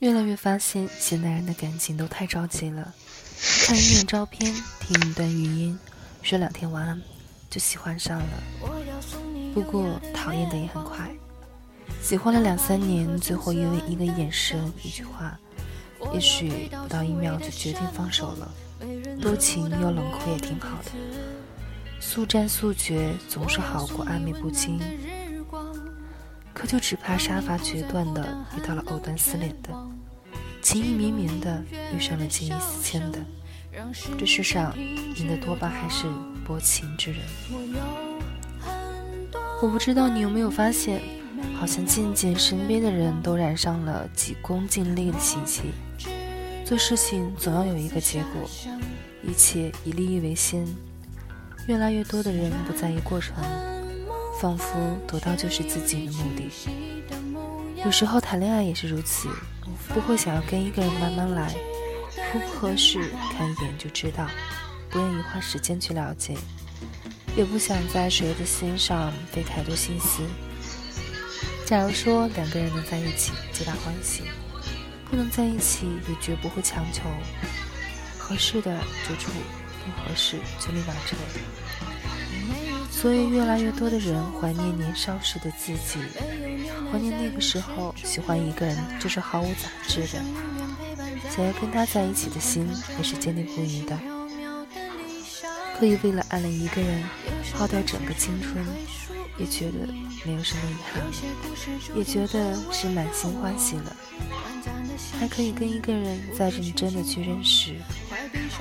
越来越发现，现代人的感情都太着急了，看一眼照片，听一段语音，说两天晚安，就喜欢上了。不过讨厌的也很快，喜欢了两三年，最后因为一个眼神、一句话，也许不到一秒就决定放手了。多情又冷酷也挺好的，速战速决总是好过暧昧不清。可就只怕杀伐决断的遇到了藕断丝连的，情意绵绵的遇上了见异思迁的，这世上赢的多半还是薄情之人。我不知道你有没有发现，好像渐渐身边的人都染上了急功近利的习气，做事情总要有一个结果，一切以利益为先，越来越多的人不在意过程。仿佛得到就是自己的目的。有时候谈恋爱也是如此，不会想要跟一个人慢慢来，合不合适看一眼就知道，不愿意花时间去了解，也不想在谁的心上费太多心思。假如说两个人能在一起，皆大欢喜；不能在一起，也绝不会强求。合适的就处，不合适就立马撤。所以，越来越多的人怀念年少时的自己，怀念那个时候喜欢一个人就是毫无杂质的，想要跟他在一起的心也是坚定不移的。可以为了爱了一个人耗掉整个青春，也觉得没有什么遗憾，也觉得是满心欢喜了。还可以跟一个人再认真的去认识，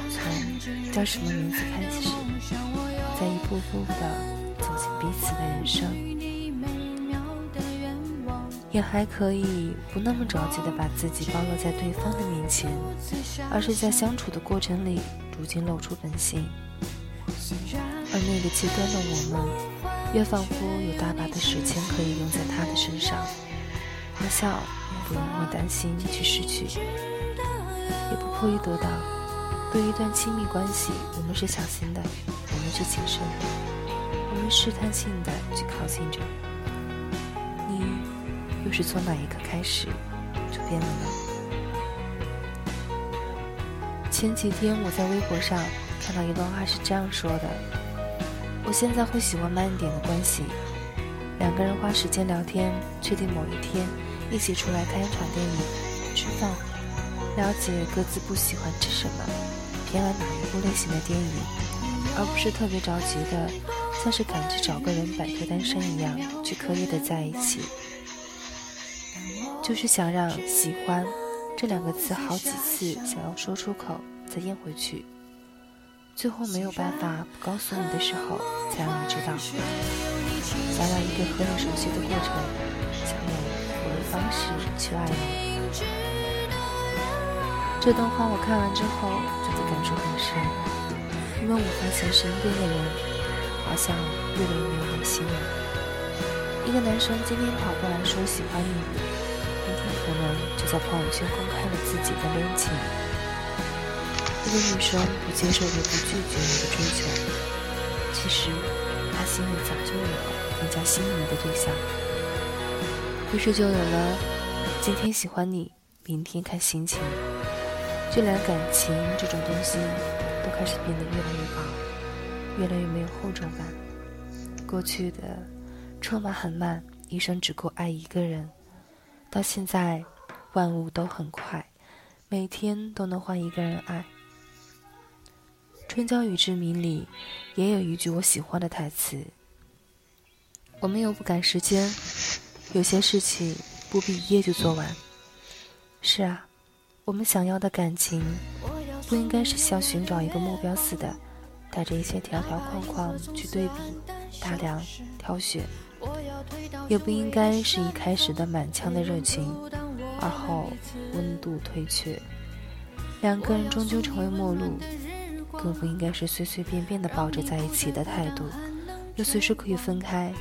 从叫什么名字开始。在一步步的走进彼此的人生，也还可以不那么着急的把自己暴露在对方的面前，而是在相处的过程里逐渐露出本性。而那个阶段的我们，也仿佛有大把的时间可以用在他的身上，好像不用那么担心去失去，也不迫于得到。对一段亲密关系，我们是小心的。我们是谨慎的，我们试探性的去靠近着。你又是从哪一刻开始就变了呢？前几天我在微博上看到一段话是这样说的：我现在会喜欢慢一点的关系，两个人花时间聊天，确定某一天一起出来看一场电影、吃饭，了解各自不喜欢吃什么，偏爱哪一部类型的电影。而不是特别着急的，像是赶着找个人摆脱单身一样去刻意的在一起，就是想让“喜欢”这两个字好几次想要说出口，再咽回去，最后没有办法不告诉你的时候，才让你知道，想要一个和你熟悉的过程，想用我的方式去爱你。这段话我看完之后，觉得感触很深。因为我发现身边的人好像越来越没有耐心了。一个男生今天跑过来说喜欢你，明天可能就在朋友圈公开了自己的恋情。一个女生不接受也不拒绝你的追求，其实她心里早就有了更加心仪的对象。于是就有了今天喜欢你，明天看心情。就连感情这种东西。都开始变得越来越薄，越来越没有厚重感。过去的车马很慢，一生只够爱一个人，到现在万物都很快，每天都能换一个人爱。《春娇与志明》里也有一句我喜欢的台词：“我们又不赶时间，有些事情不必一夜就做完。”是啊，我们想要的感情。不应该是像寻找一个目标似的，带着一些条条框框去对比、打量、挑选；也不应该是一开始的满腔的热情，而后温度退却，两个人终究成为陌路；更不应该是随随便便的抱着在一起的态度，又随时可以分开。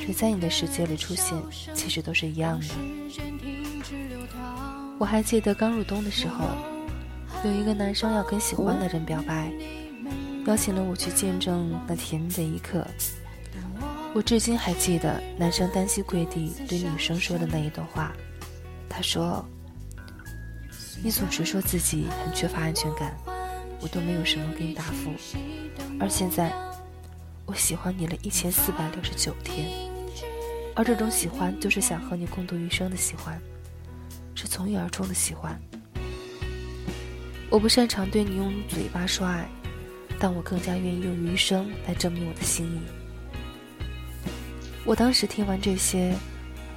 谁在你的世界里出现，其实都是一样的。我还记得刚入冬的时候。有一个男生要跟喜欢的人表白，邀请了我去见证那甜蜜的一刻。我至今还记得男生单膝跪地对女生说的那一段话。他说：“你总是说自己很缺乏安全感，我都没有什么给你答复。而现在，我喜欢你了一千四百六十九天，而这种喜欢就是想和你共度余生的喜欢，是从一而终的喜欢。我不擅长对你用嘴巴说爱，但我更加愿意用余生来证明我的心意。我当时听完这些，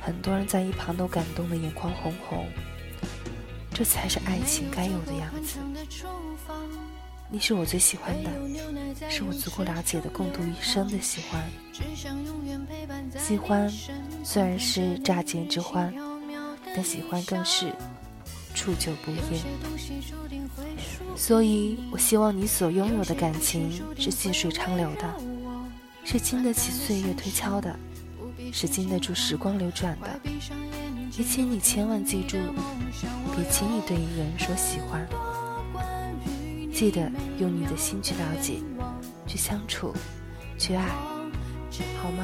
很多人在一旁都感动的眼眶红红。这才是爱情该有的样子。你是我最喜欢的，是我足够了解的共度一生的喜欢。喜欢虽然是乍见之欢，但喜欢更是处久不厌。所以我希望你所拥有的感情是细水长流的，是经得起岁月推敲的，是经得住时光流转的。也请你千万记住，别轻易对一个人说喜欢。记得用你的心去了解，去相处，去爱，好吗？